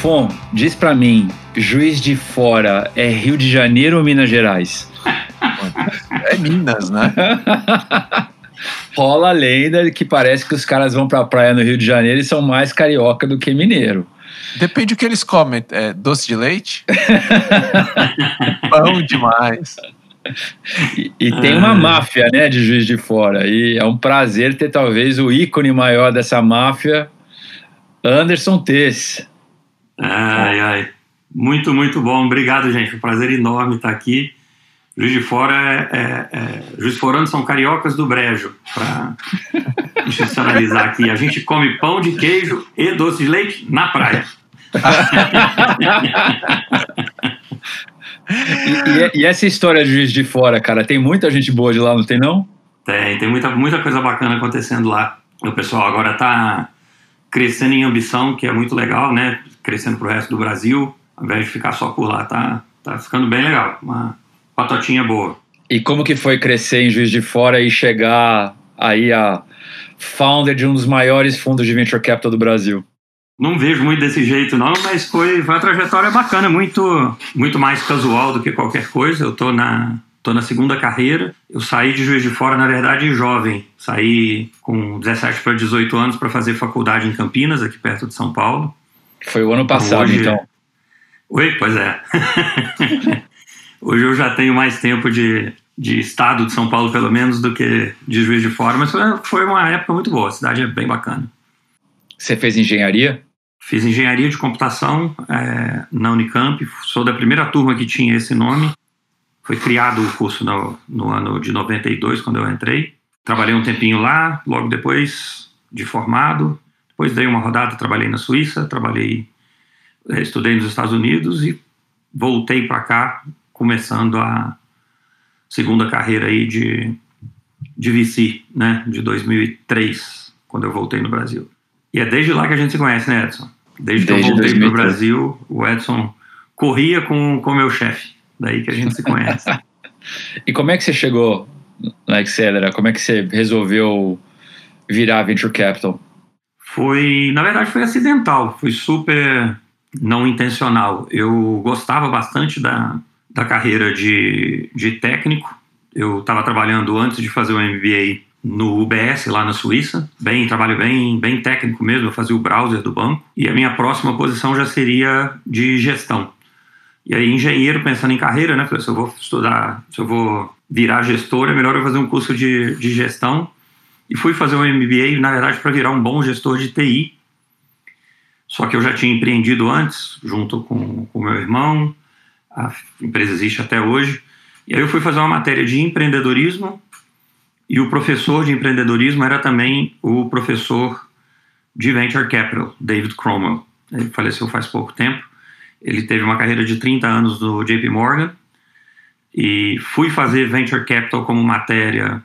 Fon, diz pra mim, Juiz de Fora é Rio de Janeiro ou Minas Gerais? É Minas, né? Rola a lenda que parece que os caras vão pra praia no Rio de Janeiro e são mais carioca do que mineiro. Depende do que eles comem. É, doce de leite? Pão demais. E, e tem uma máfia, né, de Juiz de Fora. E é um prazer ter talvez o ícone maior dessa máfia, Anderson Tess. Ai, ai. Muito, muito bom. Obrigado, gente. Um prazer enorme estar aqui. Juiz de Fora é, é, é Juiz de Forano são cariocas do Brejo, para institucionalizar aqui. A gente come pão de queijo e doce de leite na praia. e, e, e, essa história de Juiz de Fora, cara, tem muita gente boa de lá, não tem não? Tem, tem muita, muita coisa bacana acontecendo lá. O pessoal agora está crescendo em ambição, que é muito legal, né? Crescendo para o resto do Brasil, ao invés de ficar só por lá, tá, tá ficando bem legal. Uma patotinha boa. E como que foi crescer em Juiz de Fora e chegar aí a founder de um dos maiores fundos de venture capital do Brasil? Não vejo muito desse jeito, não, mas foi, foi uma trajetória bacana, muito, muito mais casual do que qualquer coisa. Eu tô na, tô na segunda carreira. Eu saí de Juiz de Fora, na verdade, jovem. Saí com 17 para 18 anos para fazer faculdade em Campinas, aqui perto de São Paulo. Foi o ano passado, Hoje... então. Oi, pois é. Hoje eu já tenho mais tempo de, de estado de São Paulo, pelo menos, do que de Juiz de Fora, mas foi uma época muito boa. A cidade é bem bacana. Você fez engenharia? Fiz engenharia de computação é, na Unicamp, sou da primeira turma que tinha esse nome. Foi criado o curso no, no ano de 92, quando eu entrei. Trabalhei um tempinho lá, logo depois de formado. Depois dei uma rodada, trabalhei na Suíça, trabalhei, é, estudei nos Estados Unidos e voltei para cá, começando a segunda carreira aí de, de VC, né, de 2003, quando eu voltei no Brasil. E é desde lá que a gente se conhece, né, Edson? Desde, Desde que eu voltei para o Brasil, o Edson corria com o meu chefe. Daí que a gente se conhece. e como é que você chegou na Accelera? Como é que você resolveu virar Venture Capital? Foi, na verdade, foi acidental. Foi super não intencional. Eu gostava bastante da, da carreira de, de técnico. Eu estava trabalhando antes de fazer o MBA no UBS lá na Suíça, bem trabalho bem bem técnico mesmo, eu fazia o browser do banco e a minha próxima posição já seria de gestão. E aí engenheiro pensando em carreira, né? Se eu vou estudar, se eu vou virar gestor, é melhor eu fazer um curso de, de gestão. E fui fazer um MBA, na verdade, para virar um bom gestor de TI. Só que eu já tinha empreendido antes, junto com o meu irmão, a empresa existe até hoje. E aí eu fui fazer uma matéria de empreendedorismo e o professor de empreendedorismo era também o professor de Venture Capital, David Cromwell. Ele faleceu faz pouco tempo. Ele teve uma carreira de 30 anos no JP Morgan e fui fazer Venture Capital como matéria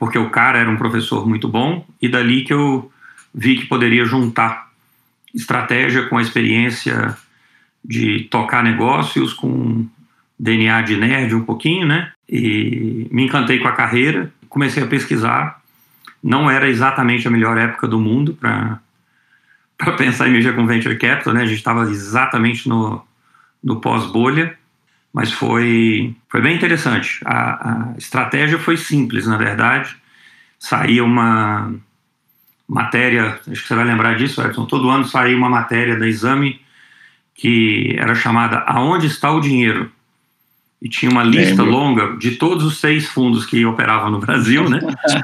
porque o cara era um professor muito bom e dali que eu vi que poderia juntar estratégia com a experiência de tocar negócios com DNA de nerd um pouquinho, né? E me encantei com a carreira comecei a pesquisar. Não era exatamente a melhor época do mundo para pensar em mexer com venture capital, né? A gente estava exatamente no, no pós-bolha, mas foi, foi bem interessante. A, a estratégia foi simples, na verdade. Saía uma matéria, acho que você vai lembrar disso, Edson, todo ano saía uma matéria da Exame que era chamada Aonde está o dinheiro? e tinha uma lista Lembro. longa de todos os seis fundos que operavam no Brasil, né?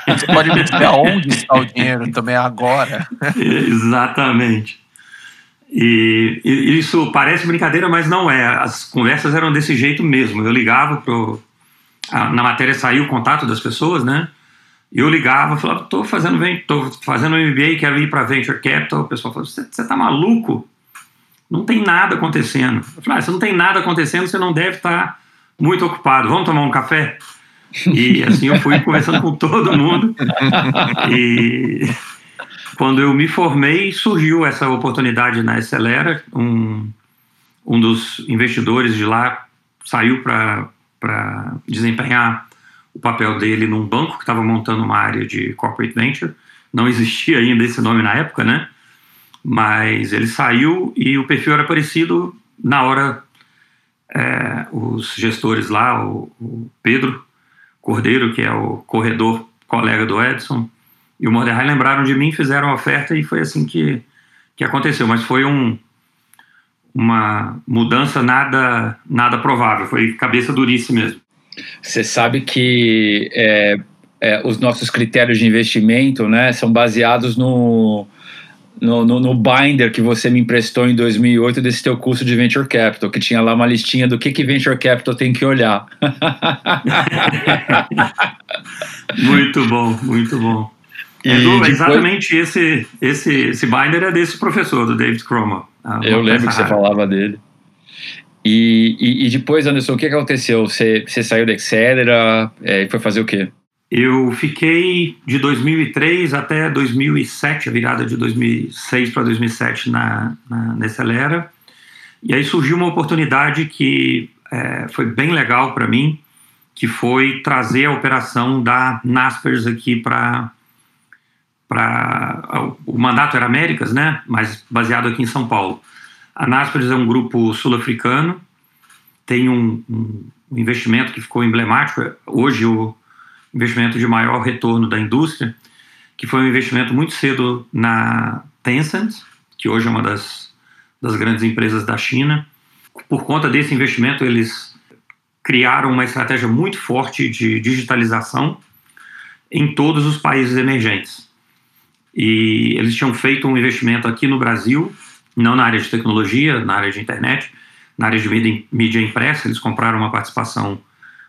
Você pode me dizer aonde está o dinheiro também agora. Exatamente. E, e, isso parece brincadeira, mas não é. As conversas eram desse jeito mesmo. Eu ligava pro a, na matéria saiu o contato das pessoas, né? Eu ligava, falava, tô fazendo tô fazendo MBA, quero ir para venture capital. O pessoal falou, você tá maluco? Não tem nada acontecendo. Eu falei, ah, se não tem nada acontecendo, você não deve estar tá muito ocupado, vamos tomar um café? E assim eu fui conversando com todo mundo. E quando eu me formei, surgiu essa oportunidade na Acelera. Um, um dos investidores de lá saiu para desempenhar o papel dele num banco que estava montando uma área de corporate venture. Não existia ainda esse nome na época, né? Mas ele saiu e o perfil era parecido. Na hora, é, os gestores lá, o, o, Pedro Cordeiro, que é o corredor colega do Edson, e o Mordecai lembraram de mim, fizeram a oferta e foi assim que, que aconteceu. Mas foi um, uma mudança nada, nada provável, foi cabeça duríssima mesmo. Você sabe que é, é, os nossos critérios de investimento né, são baseados no, no, no, no, binder que você me emprestou em 2008 desse teu curso de Venture Capital, que tinha lá uma listinha do que, que Venture Capital tem que olhar. muito bom, muito bom. E depois... exatamente esse, esse, esse binder é desse professor, do David Cromer. Eu lembro que você falava dele. E, e, e, depois, Anderson, o que aconteceu? Você, você saiu da Excedera é, e foi fazer o quê? Eu fiquei de 2003 até 2007, a virada de 2006 para 2007 na, na, Acelera. E aí surgiu uma oportunidade que é, foi bem legal para mim, que foi trazer a operação da Naspers aqui para para o mandato era Américas, né? Mas baseado aqui em São Paulo. A Naspers é um grupo sul-africano, tem um, um, investimento que ficou emblemático. Hoje o investimento de maior retorno da indústria, que foi um investimento muito cedo na Tencent, que hoje é uma das, das grandes empresas da China. Por conta desse investimento, eles criaram uma estratégia muito forte de digitalização em todos os países emergentes. E eles tinham feito um investimento aqui no Brasil, não na área de tecnologia, na área de internet, na área de mídia, impressa. Eles compraram uma participação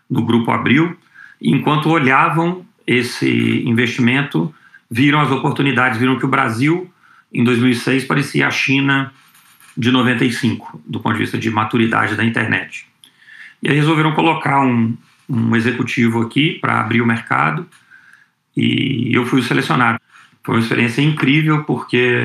no Grupo Abril enquanto olhavam esse investimento, viram as oportunidades, viram que o Brasil, em 2006, parecia a China de 95, do ponto de vista de maturidade da internet. E aí resolveram colocar um, um executivo aqui para abrir o mercado e eu fui selecionado. Foi uma experiência incrível porque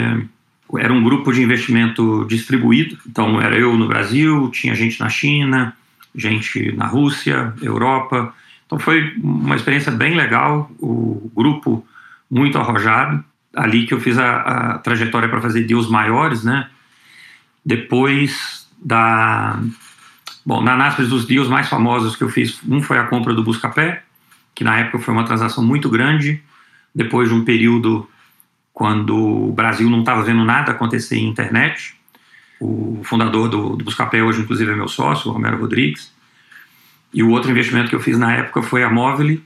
era um grupo de investimento distribuído, então era eu no Brasil, tinha gente na China, gente na Rússia, Europa, então foi uma experiência bem legal, o grupo muito arrojado, ali que eu fiz a, a trajetória para fazer deals maiores, né? Depois da... Bom, na Naspers, dos deals mais famosos que eu fiz, um foi a compra do Buscapé, que na época foi uma transação muito grande, depois de um período quando o Brasil não estava vendo nada acontecer em internet. O fundador do, do Buscapé hoje, inclusive, é meu sócio, o Romero Rodrigues. E o outro investimento que eu fiz na época foi a Movile,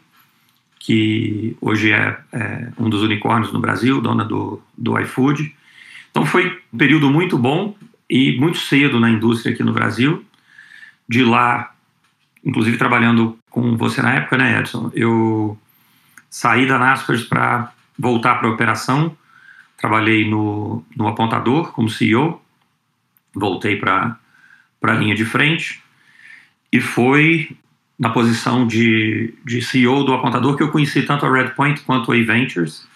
que hoje é, é, um dos unicórnios no Brasil, dona do, do iFood. Então foi um período muito bom e muito cedo na indústria aqui no Brasil. De lá, inclusive trabalhando com você na época, né, Edson? Eu saí da Naspers para voltar para a operação. Trabalhei no, no apontador como CEO, voltei para a linha de frente e foi na posição de, de CEO do apontador que eu conheci tanto a Redpoint quanto a E-Ventures.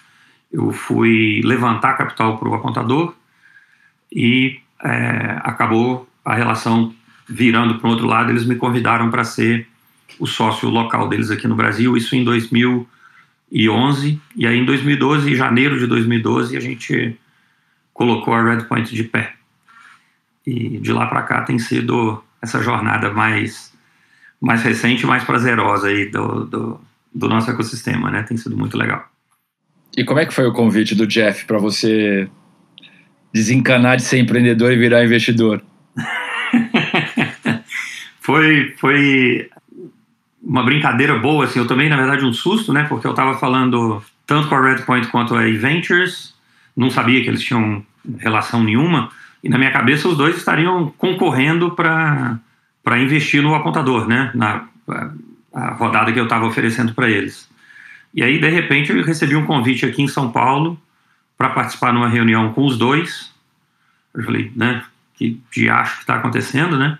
Eu fui levantar capital para o apontador e é, acabou a relação virando para o outro lado. Eles me convidaram para ser o sócio local deles aqui no Brasil, isso em 2011. E aí em 2012, em janeiro de 2012, a gente colocou a Redpoint de pé. E de lá para cá tem sido essa jornada mais, mais recente, mais prazerosa aí do, do, do nosso ecossistema, né? Tem sido muito legal. E como é que foi o convite do Jeff para você desencanar de ser empreendedor e virar investidor? foi, foi uma brincadeira boa, assim, eu tomei, na verdade, um susto, né, porque eu estava falando tanto com a Redpoint quanto a E-Ventures, não sabia que eles tinham relação nenhuma, e na minha cabeça os dois estariam concorrendo para investir no apontador, né? Na a rodada que eu estava oferecendo para eles. E aí, de repente, eu recebi um convite aqui em São Paulo para participar numa reunião com os dois. Eu falei, né? Que diacho que está acontecendo, né?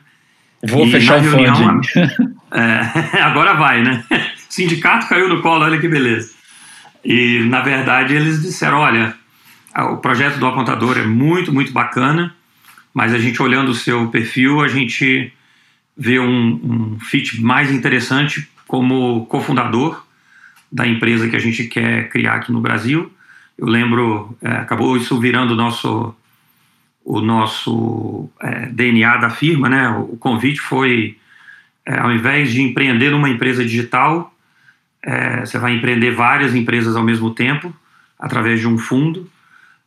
Vou e fechar o reunião, é, agora vai, né? Sindicato caiu no colo, olha que beleza. E, na verdade, eles disseram, olha, o projeto do apontador é muito, muito bacana, mas a gente olhando o seu perfil, a gente vê um, um fit mais interessante como cofundador da empresa que a gente quer criar aqui no Brasil. Eu lembro, é, acabou isso virando nosso o nosso é, DNA da firma, né? O convite foi, é, ao invés de empreender numa empresa digital, é, você vai empreender várias empresas ao mesmo tempo, através de um fundo.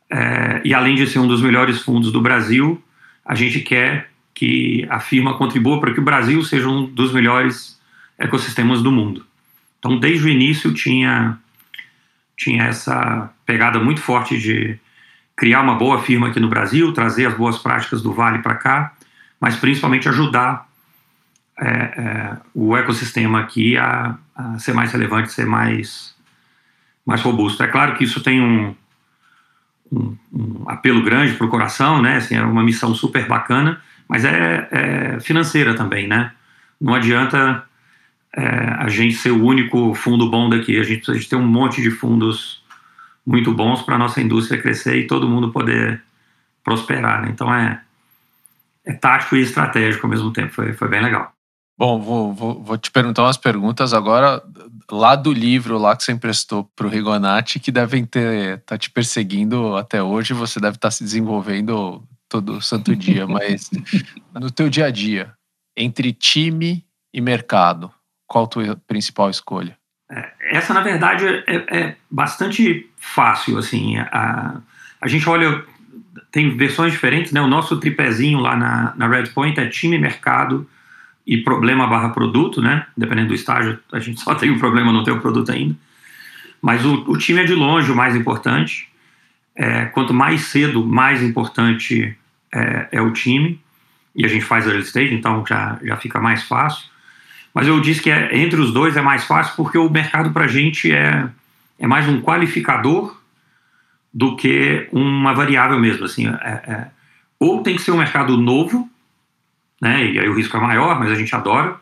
É, e além de ser um dos melhores fundos do Brasil, a gente quer que a firma contribua para que o Brasil seja um dos melhores ecossistemas do mundo. Então, desde o início, tinha, tinha essa pegada muito forte de criar uma boa firma aqui no Brasil, trazer as boas práticas do Vale para cá, mas principalmente ajudar é, é, o ecossistema aqui a, a, ser mais relevante, ser mais, mais robusto. É claro que isso tem um, um, um apelo grande para o coração, né? Assim, é uma missão super bacana, mas é, é financeira também, né? Não adianta é, a gente ser o único fundo bom daqui, a gente precisa ter um monte de fundos muito bons para a nossa indústria crescer e todo mundo poder prosperar. Né? Então é, é tático e estratégico ao mesmo tempo. Foi, foi bem legal. Bom, vou, vou, vou, te perguntar umas perguntas agora lá do livro lá que você emprestou para o Rigonati, que devem ter tá te perseguindo até hoje. Você deve estar tá se desenvolvendo todo santo dia, mas no teu dia a dia, entre time e mercado, qual a tua principal escolha? É, essa, na verdade, é, é, bastante fácil. Assim, a, a gente olha, tem versões diferentes, né? O nosso tripézinho lá na, na Redpoint é time, mercado e problema barra produto, né? Dependendo do estágio, a gente só tem o problema, não tem o produto ainda. Mas o, o time é de longe o mais importante. É, quanto mais cedo, mais importante é, é, o time. E a gente faz early stage, então já, já fica mais fácil. Mas eu disse que é, entre os dois é mais fácil porque o mercado para a gente é, é mais um qualificador do que uma variável mesmo. Assim, é, é, ou tem que ser um mercado novo, né, e aí o risco é maior, mas a gente adora,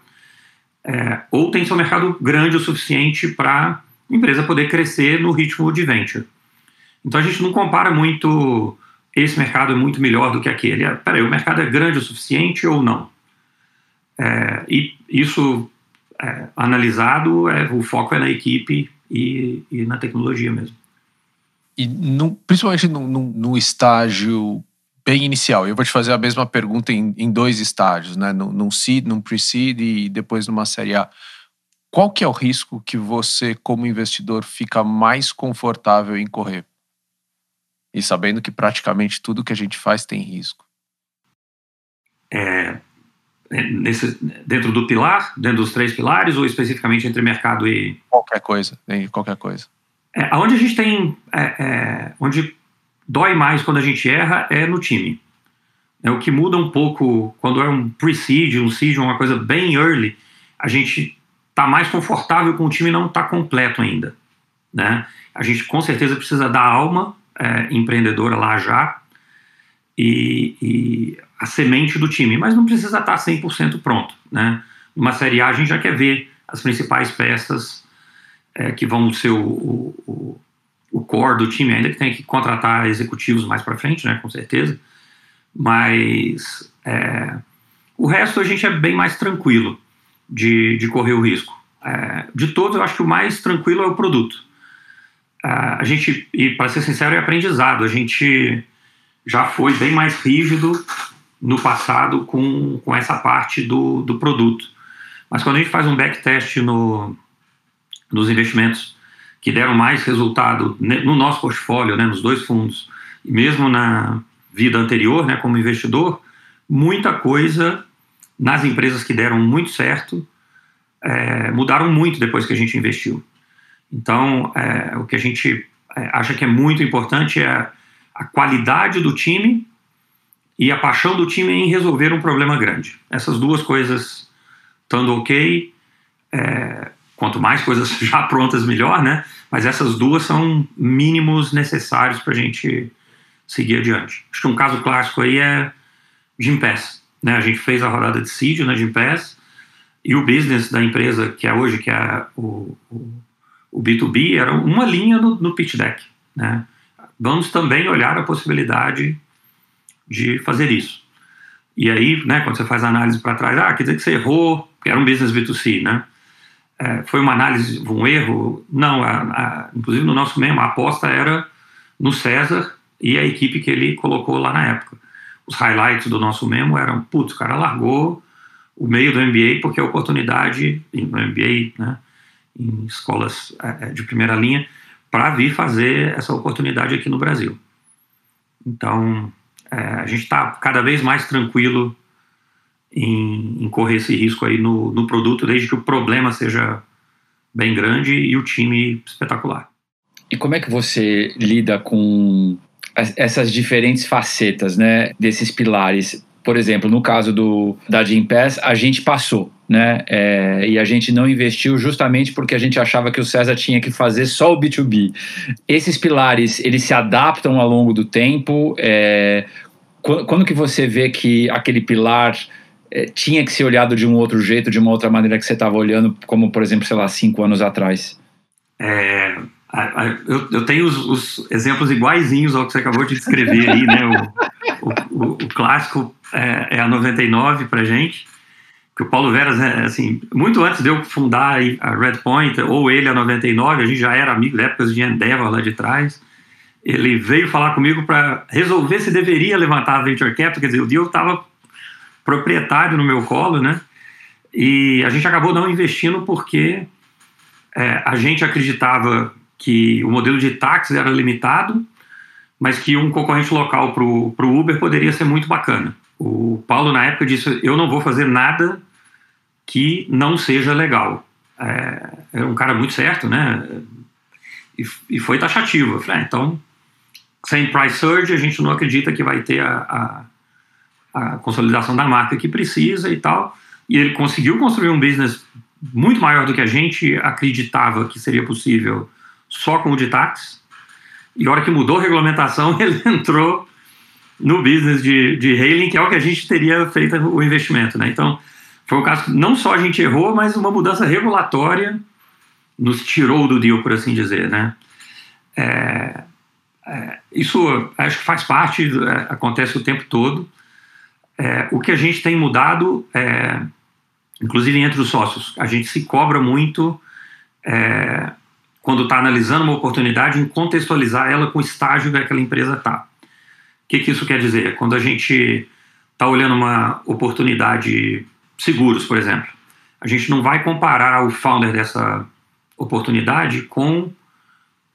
é, ou tem um mercado grande o suficiente para a empresa poder crescer no ritmo de venture. Então a gente não compara muito esse mercado é muito melhor do que aquele. É, peraí, o mercado é grande o suficiente ou não? É, e isso é, analisado, é, o foco é na equipe e, e na tecnologia mesmo. E no, principalmente no, no, estágio bem inicial, eu vou te fazer a mesma pergunta em, em dois estágios, né? num, num seed, num pre-seed e depois numa série A. Qual que é o risco que você, como investidor, fica mais confortável em correr? E sabendo que praticamente tudo que a gente faz tem risco. É, nesse, dentro do pilar, dentro dos três pilares, ou especificamente entre mercado e. Qualquer coisa, qualquer coisa. É, onde a gente tem. É, é, onde dói mais quando a gente erra é no time. É, o que muda um pouco quando é um pre-seed, um seed, uma coisa bem early, a gente está mais confortável com o time não tá completo ainda. Né? A gente com certeza precisa dar alma é, empreendedora lá já e, e a semente do time, mas não precisa estar 100% pronto. Né? Numa Série A, a gente já quer ver as principais peças é, que vão ser o, o, o, core do time, ainda que tenha que contratar executivos mais para frente, né, com certeza. Mas é, o resto a gente é bem mais tranquilo de, de correr o risco. É, de todos, eu acho que o mais tranquilo é o produto. É, a gente, e para ser sincero, é aprendizado. A gente já foi bem mais rígido no passado com, com essa parte do, do produto. Mas quando a gente faz um backtest no, nos investimentos que deram mais resultado no nosso portfólio, né, nos dois fundos, e mesmo na vida anterior, né, como investidor, muita coisa nas empresas que deram muito certo é, mudaram muito depois que a gente investiu. Então, é, o que a gente é, acha que é muito importante é a qualidade do time e a paixão do time em resolver um problema grande. Essas duas coisas estando ok, é, quanto mais coisas já prontas, melhor, né? Mas essas duas são mínimos necessários para a gente seguir adiante. Acho que um caso clássico aí é Gimpass. Né? A gente fez a rodada de seed na Gimpass e o business da empresa que é hoje, que é o, o, o B2B, era uma linha no, no pitch deck. Né? Vamos também olhar a possibilidade de fazer isso. E aí, né, quando você faz a análise para trás, ah, quer dizer que você errou, que era um business B2C, né? É, foi uma análise, um erro? Não, a, a, inclusive no nosso mesmo, a aposta era no César e a equipe que ele colocou lá na época. os highlights do nosso memo eram, putz, o cara largou o meio do MBA porque a oportunidade, no MBA, né, em escolas é, de primeira linha, para vir fazer essa oportunidade aqui no Brasil. Então, é, a gente está cada vez mais tranquilo em, em, correr esse risco aí no, no produto, desde que o problema seja bem grande e o time espetacular. E como é que você lida com essas diferentes facetas, né, desses pilares? Por exemplo, no caso do da Gimpass, a gente passou, né? É, e a gente não investiu justamente porque a gente achava que o César tinha que fazer só o B2B. Esses pilares, eles se adaptam ao longo do tempo. É, quando, quando que você vê que aquele pilar é, tinha que ser olhado de um outro jeito, de uma outra maneira que você estava olhando, como por exemplo, sei lá, cinco anos atrás? É, eu, eu, tenho os, os, exemplos iguaizinhos ao que você acabou de descrever aí, né? O, o, o, o clássico é, é, a 99 para gente, que o Paulo Veras, é, assim, muito antes de eu fundar a Red Point, ou ele a 99, a gente já era amigo da época de Endeavor lá de trás, ele veio falar comigo para resolver se deveria levantar a Venture Capital, quer dizer, o deal estava proprietário no meu colo, né? E a gente acabou não investindo porque é, a gente acreditava que o modelo de táxi era limitado, mas que um concorrente local para o Uber poderia ser muito bacana. O Paulo, na época, disse: Eu não vou fazer nada que não seja legal. É, era um cara muito certo, né? E, e foi taxativo. Eu falei, ah, então, sem price surge, a gente não acredita que vai ter a, a consolidação da marca que precisa e tal. E ele conseguiu construir um business muito maior do que a gente acreditava que seria possível só com o de táxi. E a hora que mudou a regulamentação, ele entrou no business de, de hailing, que é o que a gente teria feito o investimento. Né? Então, foi um caso que não só a gente errou, mas uma mudança regulatória nos tirou do deal, por assim dizer. Né? É, é, isso acho que faz parte, é, acontece o tempo todo. É, o que a gente tem mudado, é, inclusive entre os sócios, a gente se cobra muito é, quando está analisando uma oportunidade em contextualizar ela com o estágio que aquela empresa está. O que, que isso quer dizer? Quando a gente está olhando uma oportunidade seguros, por exemplo, a gente não vai comparar o founder dessa oportunidade com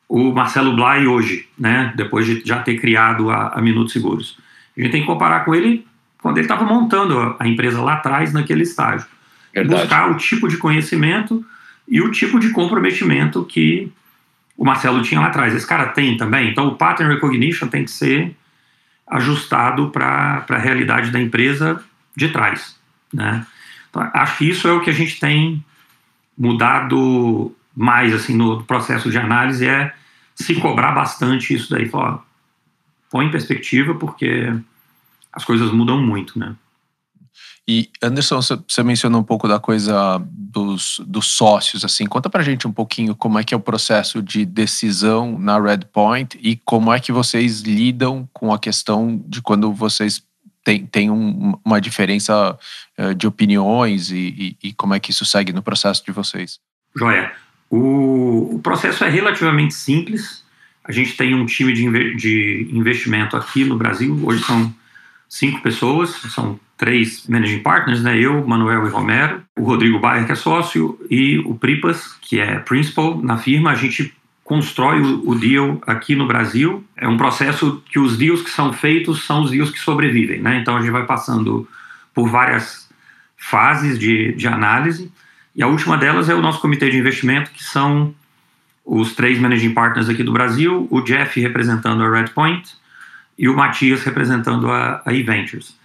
o Marcelo Blay hoje, né? Depois de já ter criado a, a Minutos Seguros. A gente tem que comparar com ele quando ele estava montando a empresa lá atrás, naquele estágio. Verdade. Buscar o tipo de conhecimento e o tipo de comprometimento que o Marcelo tinha lá atrás. Esse cara tem também. Então, o pattern recognition tem que ser ajustado para a realidade da empresa de trás. Né? Então, acho que isso é o que a gente tem mudado mais assim no processo de análise é se cobrar bastante isso daí. Falar, põe em perspectiva, porque as coisas mudam muito, né? E Anderson, você mencionou um pouco da coisa dos, dos sócios, assim, conta pra gente um pouquinho como é que é o processo de decisão na Red Point e como é que vocês lidam com a questão de quando vocês têm, têm um, uma diferença uh, de opiniões e, e, e, como é que isso segue no processo de vocês. Joia. O, o processo é relativamente simples. A gente tem um time de, de investimento aqui no Brasil, hoje são cinco pessoas, são três managing partners, né? Eu, Manuel e Romero, o Rodrigo Bayer, que é sócio, e o Pripas, que é principal na firma. A gente constrói o, o, deal aqui no Brasil. É um processo que os deals que são feitos são os deals que sobrevivem, né? Então a gente vai passando por várias fases de, de análise. E a última delas é o nosso comitê de investimento, que são os três managing partners aqui do Brasil, o Jeff representando a Redpoint, e o Matias representando a, a E-Ventures.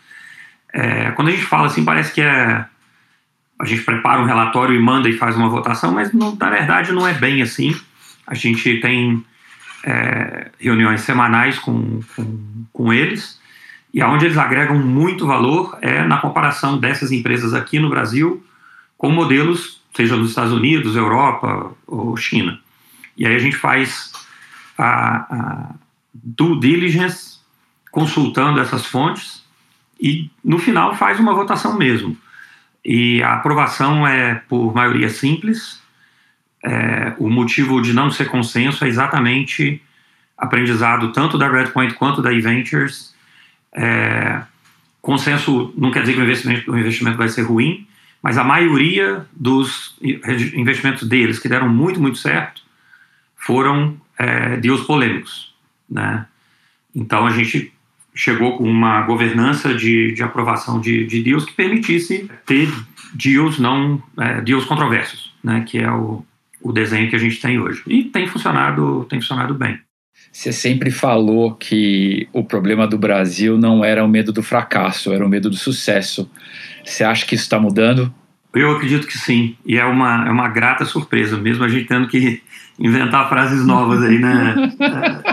É, quando a gente fala assim, parece que é, a gente prepara um relatório e manda e faz uma votação, mas não, na verdade não é bem assim. A gente tem é, reuniões semanais com, com, com eles e aonde eles agregam muito valor é na comparação dessas empresas aqui no Brasil com modelos, seja nos Estados Unidos, Europa ou China. E aí a gente faz a, a due diligence consultando essas fontes e no final faz uma votação mesmo. E a aprovação é por maioria simples. É, o motivo de não ser consenso é exatamente aprendizado tanto da Redpoint quanto da eVentures. É, consenso não quer dizer que o investimento, o investimento vai ser ruim, mas a maioria dos investimentos deles que deram muito, muito certo foram é, deals polêmicos, né? Então a gente chegou com uma governança de, de aprovação de, de deals que permitisse ter deals não é, deals controversos, né? Que é o, o desenho que a gente tem hoje e tem funcionado tem funcionado bem. Você sempre falou que o problema do Brasil não era o medo do fracasso, era o medo do sucesso. Você acha que isso está mudando? Eu acredito que sim, e é uma, é uma grata surpresa, mesmo a gente tendo que inventar frases novas aí, né?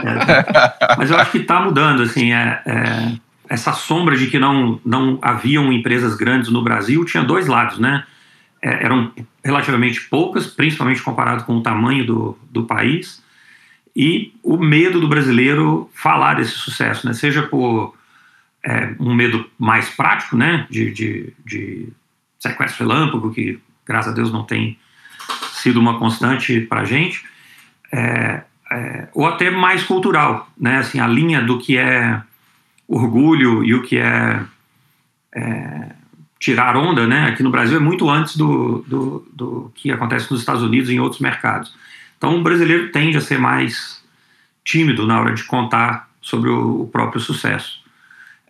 É, é, mas eu acho que está mudando, assim, é, é, essa sombra de que não, não haviam empresas grandes no Brasil tinha dois lados, né? É, eram relativamente poucas, principalmente comparado com o tamanho do, do país, e o medo do brasileiro falar desse sucesso, né? Seja por é, um medo mais prático, né? De, de, de sequestro relâmpago, que graças a Deus não tem sido uma constante para a gente, é, é, ou até mais cultural, né? Assim, a linha do que é orgulho e o que é, é tirar onda, né? Aqui no Brasil é muito antes do, do, do que acontece nos Estados Unidos e em outros mercados. Então, o brasileiro tende a ser mais tímido na hora de contar sobre o, próprio sucesso.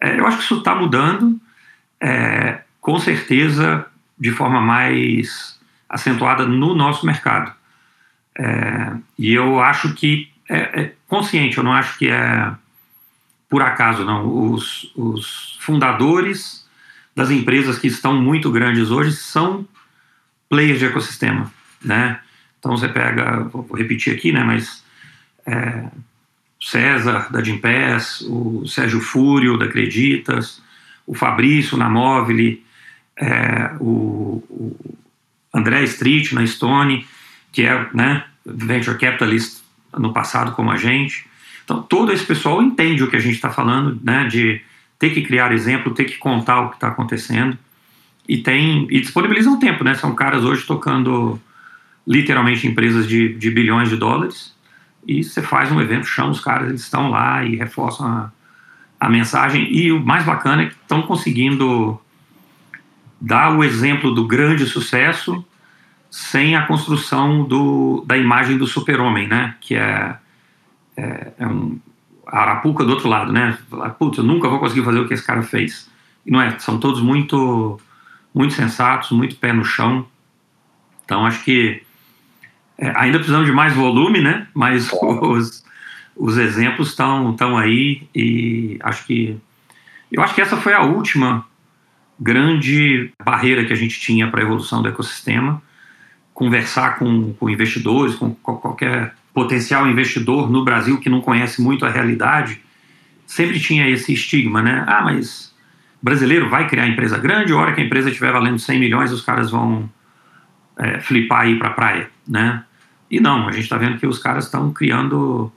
É, eu acho que isso está mudando, é, com certeza, de forma mais acentuada no nosso mercado. É, e eu acho que é, é, consciente, eu não acho que é por acaso, não. Os, os fundadores das empresas que estão muito grandes hoje são players de ecossistema, né? Então você pega, vou repetir aqui, né, mas é, César da Gimpass, o Sérgio Fúrio da Acreditas, o Fabrício na Móvel, é, o, o, André Street na Stone, que é né, venture capitalist no passado como a gente. Então todo esse pessoal entende o que a gente está falando, né, de ter que criar exemplo, ter que contar o que está acontecendo e tem e disponibilizam tempo, né? São caras hoje tocando literalmente empresas de, de bilhões de dólares, e você faz um evento, chama os caras, eles estão lá e reforçam a, a mensagem. E o mais bacana é que estão conseguindo dar o exemplo do grande sucesso sem a construção do, da imagem do super-homem, né? Que é, é, é, um a arapuca do outro lado, né? Putz, eu nunca vou conseguir fazer o que esse cara fez. E não é, são todos muito, muito sensatos, muito pé no chão. Então acho que é, ainda precisamos de mais volume, né? Mas os, os exemplos estão estão aí e acho que eu acho que essa foi a última grande barreira que a gente tinha para a evolução do ecossistema. Conversar com, com investidores, com qualquer potencial investidor no Brasil que não conhece muito a realidade, sempre tinha esse estigma, né? Ah, mas brasileiro vai criar empresa grande, a hora que a empresa estiver valendo 100 milhões, os caras vão é, flipar ir para a praia, né? E não, a gente está vendo que os caras estão criando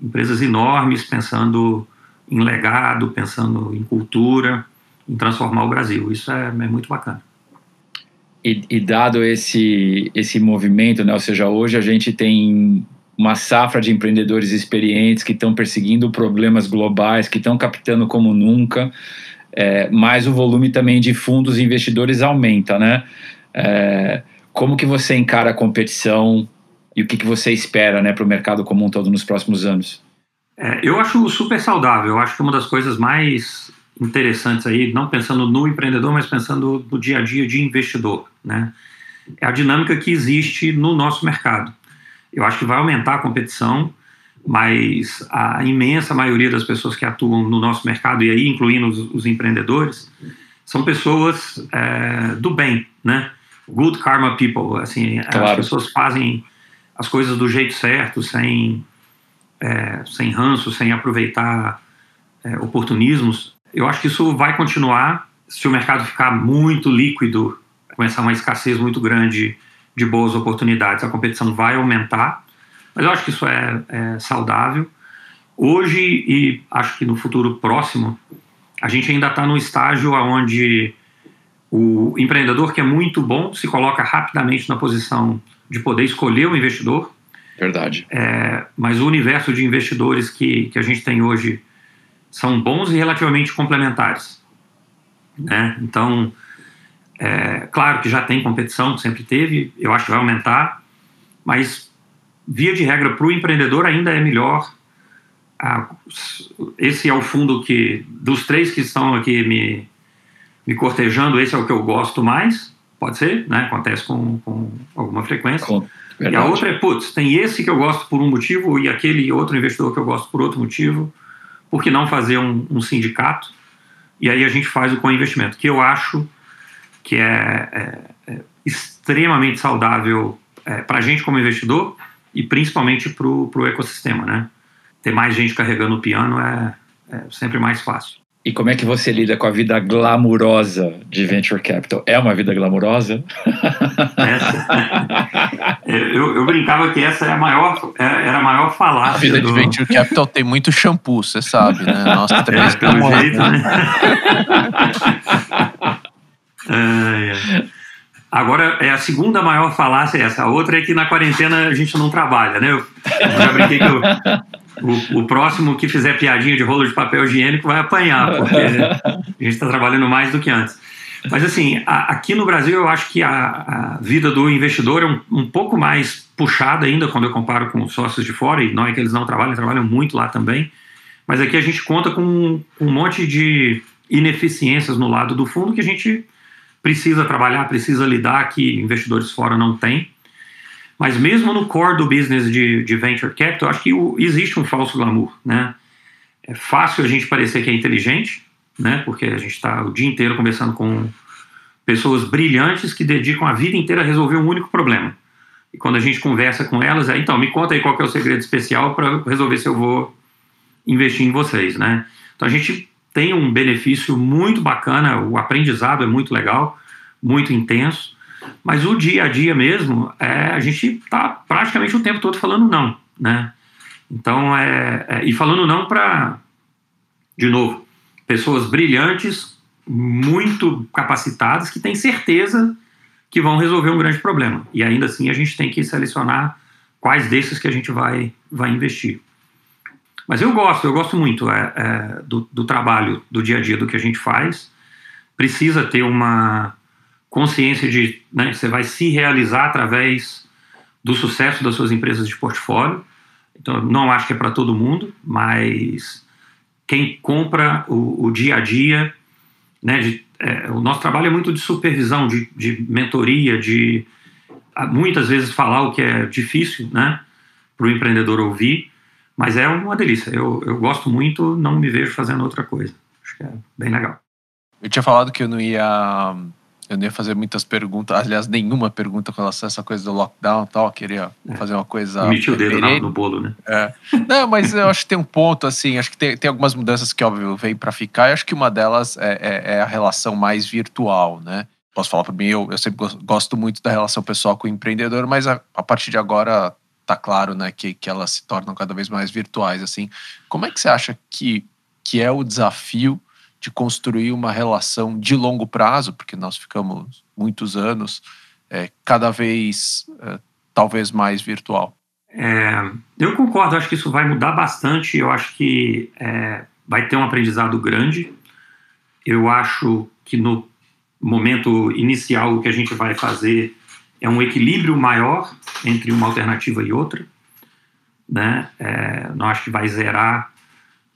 empresas enormes, pensando em legado, pensando em cultura, em transformar o Brasil. Isso é, é muito bacana. E, e, dado esse, esse movimento, né, ou seja, hoje a gente tem uma safra de empreendedores experientes que estão perseguindo problemas globais, que estão captando como nunca, é, mas o volume também de fundos investidores aumenta, né? É, como que você encara a competição e o que, que você espera né, para o mercado como um todo nos próximos anos? É, eu acho super saudável. Eu acho que uma das coisas mais interessantes aí, não pensando no empreendedor, mas pensando no dia a dia de investidor, né? É a dinâmica que existe no nosso mercado. Eu acho que vai aumentar a competição, mas a imensa maioria das pessoas que atuam no nosso mercado, e aí incluindo os, os empreendedores, são pessoas é, do bem, né? Good karma people, assim, claro. as pessoas fazem as coisas do jeito certo, sem, é, sem ranço, sem aproveitar é, oportunismos. Eu acho que isso vai continuar se o mercado ficar muito líquido, começar uma escassez muito grande de boas oportunidades. A competição vai aumentar, mas eu acho que isso é, é saudável. Hoje e acho que no futuro próximo, a gente ainda está no estágio onde o empreendedor que é muito bom se coloca rapidamente na posição de poder escolher o investidor. Verdade. É, mas o universo de investidores que, que a gente tem hoje são bons e relativamente complementares. Né? Então, é, claro que já tem competição, sempre teve, eu acho que vai aumentar, mas via de regra para o empreendedor ainda é melhor. Ah, esse é o fundo que, dos três que estão aqui me, me cortejando, esse é o que eu gosto mais, pode ser, né? acontece com, com alguma frequência. Com, e a outra é, putz, tem esse que eu gosto por um motivo e aquele outro investidor que eu gosto por outro motivo, por que não fazer um, um sindicato? E aí a gente faz o co-investimento, que eu acho que é, é, é extremamente saudável é, para a gente como investidor e principalmente para o ecossistema, né? Ter mais gente carregando o piano é, é sempre mais fácil. E como é que você lida com a vida glamurosa de venture capital? É uma vida glamurosa? Eu, eu, brincava que essa é a maior, é, era a maior falácia. A vida do... de venture capital tem muito shampoo, você sabe, né? Nós três é, pelo jeito, né? é, é. Agora, é a segunda maior falácia essa. A outra é que na quarentena a gente não trabalha, né? Eu, eu já brinquei que eu, o, o, próximo que fizer piadinha de rolo de papel higiênico vai apanhar, porque a gente está trabalhando mais do que antes. Mas assim, a, aqui no Brasil eu acho que a, a vida do investidor é um, um, pouco mais puxada ainda quando eu comparo com sócios de fora, e não é que eles não trabalham, trabalham muito lá também. Mas aqui a gente conta com um monte de ineficiências no lado do fundo que a gente precisa trabalhar, precisa lidar, que investidores fora não têm. Mas mesmo no core do business de, de venture capital, acho que o, existe um falso glamour, né? É fácil a gente parecer que é inteligente, né? Porque a gente está o dia inteiro conversando com pessoas brilhantes que dedicam a vida inteira a resolver um único problema. E quando a gente conversa com elas, é, então, me conta aí qual é o segredo especial para resolver se eu vou investir em vocês, né? Então a gente tem um benefício muito bacana, o aprendizado é muito legal, muito intenso, mas o dia a dia mesmo, é, a gente está praticamente o tempo todo falando não, né? Então, é, é e falando não para, de novo, pessoas brilhantes, muito capacitadas, que têm certeza que vão resolver um grande problema. E ainda assim a gente tem que selecionar quais desses que a gente vai, vai investir. Mas eu gosto, eu gosto muito é, é, do, do, trabalho, do dia a dia, do que a gente faz. Precisa ter uma consciência de né, você vai se realizar através do sucesso das suas empresas de portfólio. Então, não acho que é para todo mundo, mas quem compra o, o dia a dia, né, de, é, o nosso trabalho é muito de supervisão, de, de mentoria, de muitas vezes falar o que é difícil, né, para o empreendedor ouvir. Mas é uma delícia. Eu, eu gosto muito, não me vejo fazendo outra coisa. Acho que é bem legal. Eu tinha falado que eu não ia. Eu não ia fazer muitas perguntas, aliás, nenhuma pergunta com relação a essa coisa do lockdown e tal. Eu queria é. fazer uma coisa. Metiu o dedo no, no bolo, né? É. Não, mas eu acho que tem um ponto, assim. Acho que tem, tem algumas mudanças que, óbvio, vêm para ficar. E acho que uma delas é, é, é, a relação mais virtual, né? Posso falar para mim, eu, eu sempre gosto muito da relação pessoal com o empreendedor, mas a, a partir de agora tá claro, né, que, que elas se tornam cada vez mais virtuais, assim. Como é que você acha que, que é o desafio de construir uma relação de longo prazo, porque nós ficamos muitos anos, é, cada vez, é, talvez mais virtual? É, eu concordo, acho que isso vai mudar bastante, eu acho que é, vai ter um aprendizado grande. Eu acho que no momento inicial o que a gente vai fazer é um equilíbrio maior entre uma alternativa e outra. Né? É, não acho que vai zerar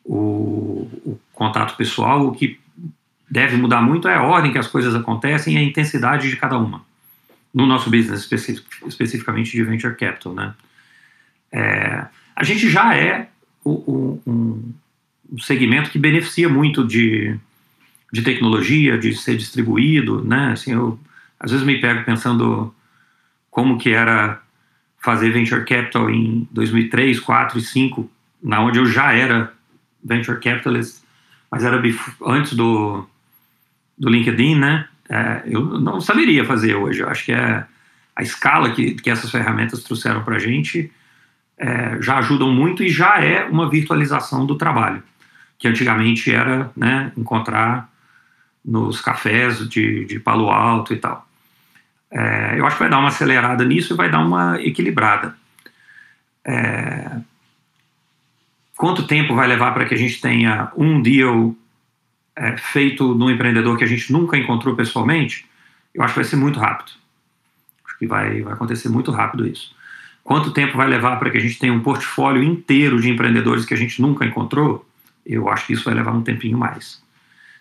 o, o, contato pessoal. O que deve mudar muito é a ordem que as coisas acontecem e a intensidade de cada uma. No nosso business, especific, especificamente de venture capital. Né? É, a gente já é o, o, um, um segmento que beneficia muito de, de tecnologia, de ser distribuído. Né? Assim, eu, às vezes me pego pensando como que era fazer venture capital em 2003, 4 e 5, na onde eu já era venture capitalist, mas era antes do, do LinkedIn, né? É, eu não saberia fazer hoje. Eu acho que é a escala que, que essas ferramentas trouxeram para a gente é, já ajudam muito e já é uma virtualização do trabalho, que antigamente era né, encontrar nos cafés de, de Palo Alto e tal. É, eu acho que vai dar uma acelerada nisso e vai dar uma equilibrada. É, quanto tempo vai levar para que a gente tenha um deal é, feito no empreendedor que a gente nunca encontrou pessoalmente, eu acho que vai ser muito rápido. Acho que vai, vai acontecer muito rápido isso. Quanto tempo vai levar para que a gente tenha um portfólio inteiro de empreendedores que a gente nunca encontrou? Eu acho que isso vai levar um tempinho mais.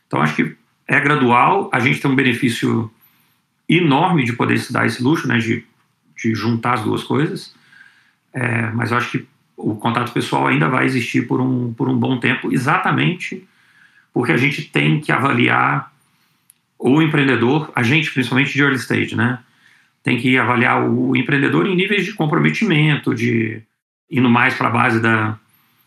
Então, acho que é gradual. A gente tem um benefício enorme de poder se dar esse luxo, né, de, de juntar as duas coisas. É, mas eu acho que o contato pessoal ainda vai existir por um, por um bom tempo, exatamente porque a gente tem que avaliar o empreendedor, a gente principalmente de early stage, né? Tem que avaliar o empreendedor em níveis de comprometimento, de indo mais para a base da.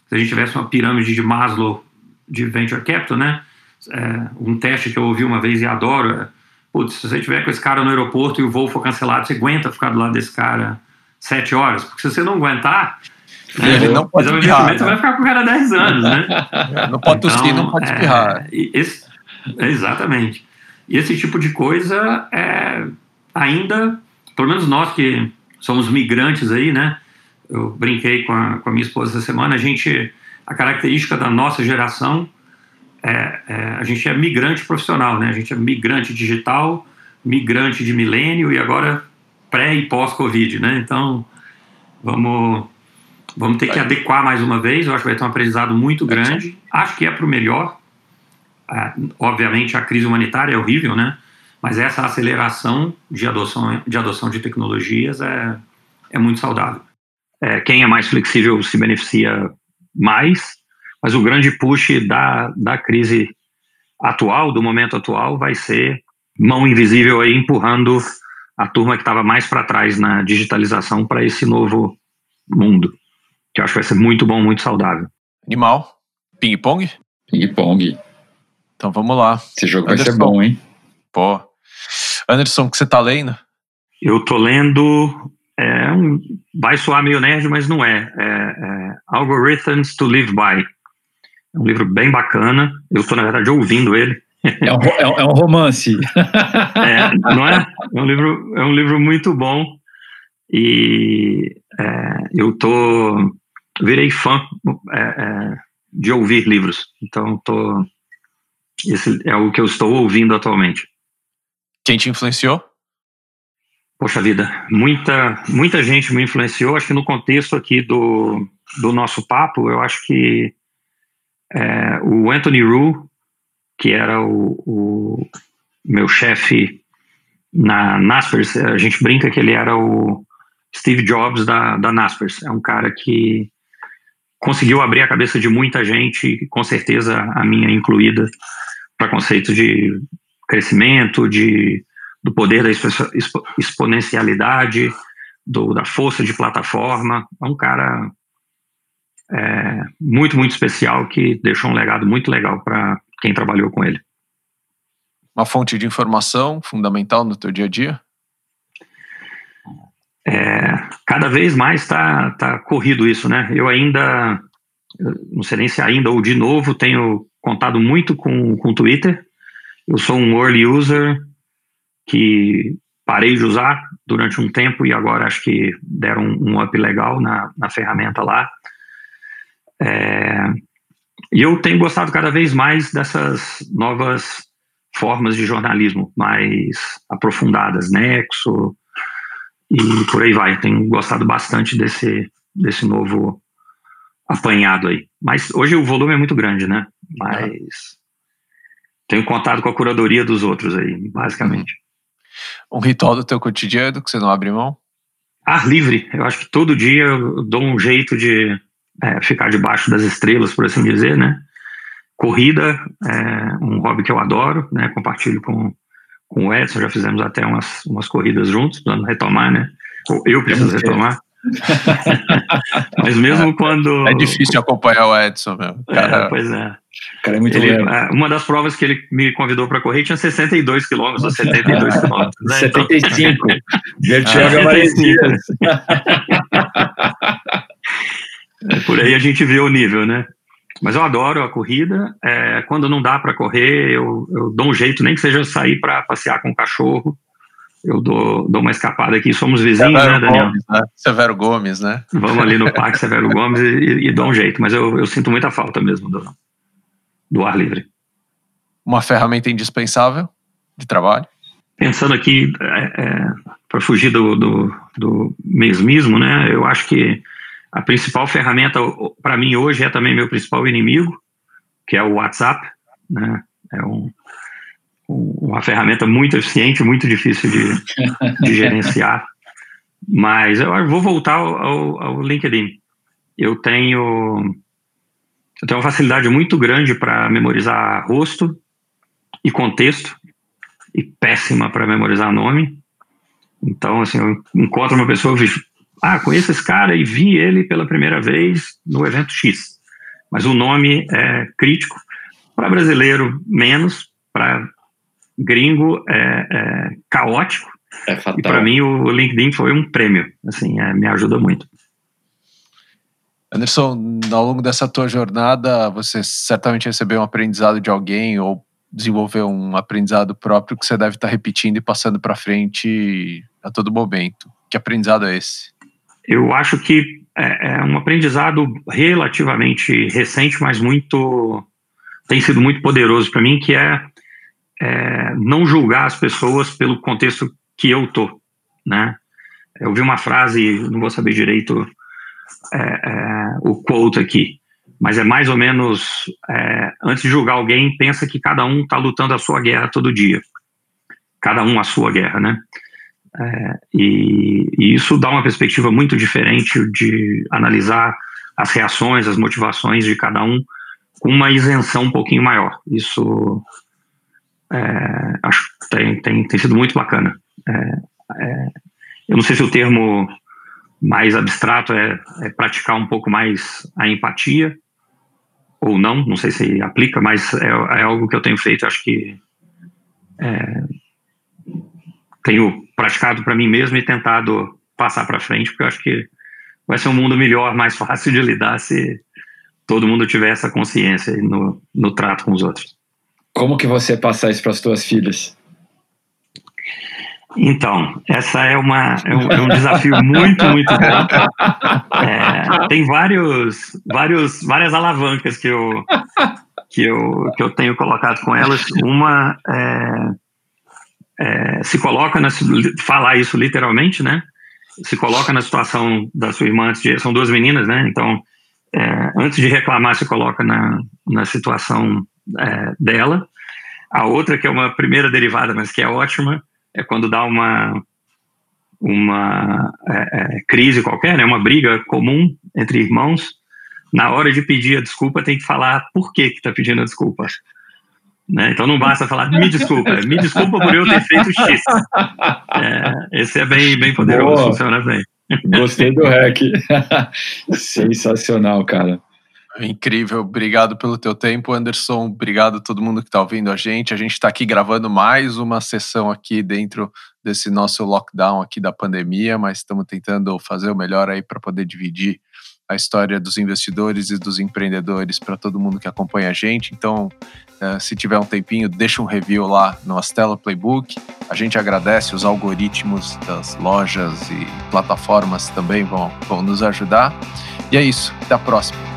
Se a gente tivesse uma pirâmide de Maslow de venture capital, né? É, um teste que eu ouvi uma vez e adoro é: putz, se você tiver com esse cara no aeroporto e o voo for cancelado, você aguenta ficar do lado desse cara sete horas? Porque se você não aguentar, ele não pode espirrar, né? vai ficar com o cara 10 anos, né? Não pode tossir, então, não pode espirrar. É, esse, exatamente. E esse tipo de coisa é ainda, pelo menos nós que somos migrantes aí, né? Eu brinquei com a, com a minha esposa essa semana, a gente, a característica da nossa geração é, é, a gente é migrante profissional, né? A gente é migrante digital, migrante de milênio e agora pré e pós-Covid, né? Então, vamos Vamos ter que adequar mais uma vez, eu acho que vai ter um aprendizado muito grande. Acho que é para o melhor. Ah, obviamente, a crise humanitária é horrível, né? Mas essa aceleração de adoção de, adoção de tecnologias é, é muito saudável. É, quem é mais flexível se beneficia mais, mas o grande push da, da crise atual, do momento atual, vai ser mão invisível aí empurrando a turma que estava mais para trás na digitalização para esse novo mundo que eu acho que vai ser muito bom, muito saudável. Animal. Ping-pong? Ping-pong. Então vamos lá. Esse jogo Anderson. vai ser bom, hein? Pô. Anderson, o que você tá lendo? Eu tô lendo. É um, vai soar meio nerd, mas não é. é, é Algorithms to Live By. É um livro bem bacana. Eu estou, na verdade, ouvindo ele. É um, é um, é um romance. é, não é? É um livro, é um livro muito bom. E é, eu tô virei fã é, é, de ouvir livros. Então, tô, esse é o que eu estou ouvindo atualmente. Quem te influenciou? Poxa vida, muita, muita gente me influenciou. Acho que no contexto aqui do, do nosso papo, eu acho que é, o Anthony Rue, que era o, o meu chefe na Naspers, a gente brinca que ele era o Steve Jobs da, da Naspers. É um cara que conseguiu abrir a cabeça de muita gente, com certeza a minha incluída, para conceitos de crescimento, de, do poder da exponencialidade, do, da força de plataforma. É um cara é, muito, muito especial que deixou um legado muito legal para quem trabalhou com ele. Uma fonte de informação fundamental no teu dia a dia? É, cada vez mais está tá corrido isso, né? Eu ainda, não sei nem se ainda ou de novo, tenho contado muito com o Twitter. Eu sou um early user que parei de usar durante um tempo e agora acho que deram um, um up legal na, na ferramenta lá. É, e eu tenho gostado cada vez mais dessas novas formas de jornalismo mais aprofundadas, Nexo, e por aí vai. Tenho gostado bastante desse, desse novo apanhado aí. Mas hoje o volume é muito grande, né? Mas tenho contato com a curadoria dos outros aí, basicamente. Um ritual do teu cotidiano que você não abre mão? Ar livre. Eu acho que todo dia eu dou um jeito de é, ficar debaixo das estrelas, por assim dizer, né? Corrida é um hobby que eu adoro, né? Compartilho com com o Edson, já fizemos até umas, umas corridas juntos, precisando retomar, né? Eu preciso retomar. Mas mesmo quando. É difícil acompanhar o Edson, meu. Cara, é, pois é. Cara, é muito ele, é, Uma das provas que ele me convidou para correr tinha 62 quilômetros, ou 72 quilômetros. Né? 75. Vertigo é, Por aí a gente vê o nível, né? Mas eu adoro a corrida. É, quando não dá para correr, eu, eu, dou um jeito, nem que seja sair para passear com o cachorro. Eu dou, dou uma escapada aqui. Somos vizinhos, Severo né, Daniel? Gomes, né? Severo Gomes, né? Vamos ali no Parque Severo Gomes e, e dou um jeito. Mas eu, eu sinto muita falta mesmo do, do ar livre. uma ferramenta indispensável de trabalho? Pensando aqui, é, é, para fugir do, do, do mesmismo, né? Eu acho que a principal ferramenta para mim hoje é também meu principal inimigo, que é o WhatsApp, né? É um, uma ferramenta muito eficiente, muito difícil de, de gerenciar. Mas eu vou voltar ao, ao, LinkedIn. Eu tenho, eu tenho uma facilidade muito grande para memorizar rosto e contexto, e péssima para memorizar nome. Então, assim, eu encontro uma pessoa, ah, conheço esse cara e vi ele pela primeira vez no evento X. Mas o nome é crítico. Para brasileiro, menos. Para gringo, é, é caótico. É e para mim o LinkedIn foi um prêmio, assim, é, me ajuda muito. Anderson, ao longo dessa tua jornada, você certamente recebeu um aprendizado de alguém ou desenvolveu um aprendizado próprio que você deve estar repetindo e passando para frente a todo momento. Que aprendizado é esse? Eu acho que é, é um aprendizado relativamente recente, mas muito tem sido muito poderoso para mim, que é, é não julgar as pessoas pelo contexto que eu tô, né? Eu vi uma frase, não vou saber direito é, é, o quote aqui, mas é mais ou menos, é, antes de julgar alguém, pensa que cada um está lutando a sua guerra todo dia. Cada um a sua guerra, né? É, e, e, isso dá uma perspectiva muito diferente de analisar as reações, as motivações de cada um com uma isenção um pouquinho maior. Isso é, acho tem, tem, tem sido muito bacana. É, é, eu não sei se o termo mais abstrato é, é, praticar um pouco mais a empatia ou não, não sei se aplica, mas é, é algo que eu tenho feito, acho que tenho praticado para mim mesmo e tentado passar para frente, porque eu acho que vai ser um mundo melhor, mais fácil de lidar se todo mundo tiver essa consciência no, no trato com os outros. Como que você passa isso para as suas filhas? Então, essa é, uma, é, um, é um desafio muito, muito grande. É, tem vários, vários, várias alavancas que eu, que, eu, que eu tenho colocado com elas. Uma é, é, se coloca, na, falar isso literalmente, né? Se coloca na situação da sua irmã, são duas meninas, né? Então, é, antes de reclamar, se coloca na, na situação é, dela. A outra, que é uma primeira derivada, mas que é ótima, é quando dá uma, uma é, é, crise qualquer, né, uma briga comum entre irmãos, na hora de pedir a desculpa tem que falar por que está pedindo a desculpa. Né? Então não basta falar me desculpa, me desculpa por eu ter feito X. É, esse é bem, bem poderoso, Boa. funciona bem. Gostei do hack. Sensacional, cara. Incrível, obrigado pelo teu tempo, Anderson. Obrigado a todo mundo que está ouvindo a gente. A gente está aqui gravando mais uma sessão aqui dentro desse nosso lockdown aqui da pandemia, mas estamos tentando fazer o melhor aí para poder dividir a história dos investidores e dos empreendedores para todo mundo que acompanha a gente. Então, uh, se tiver um tempinho, deixa um review lá no Astela Playbook. A gente agradece, os algoritmos das lojas e plataformas também vão, vão nos ajudar. E é isso, até a próxima.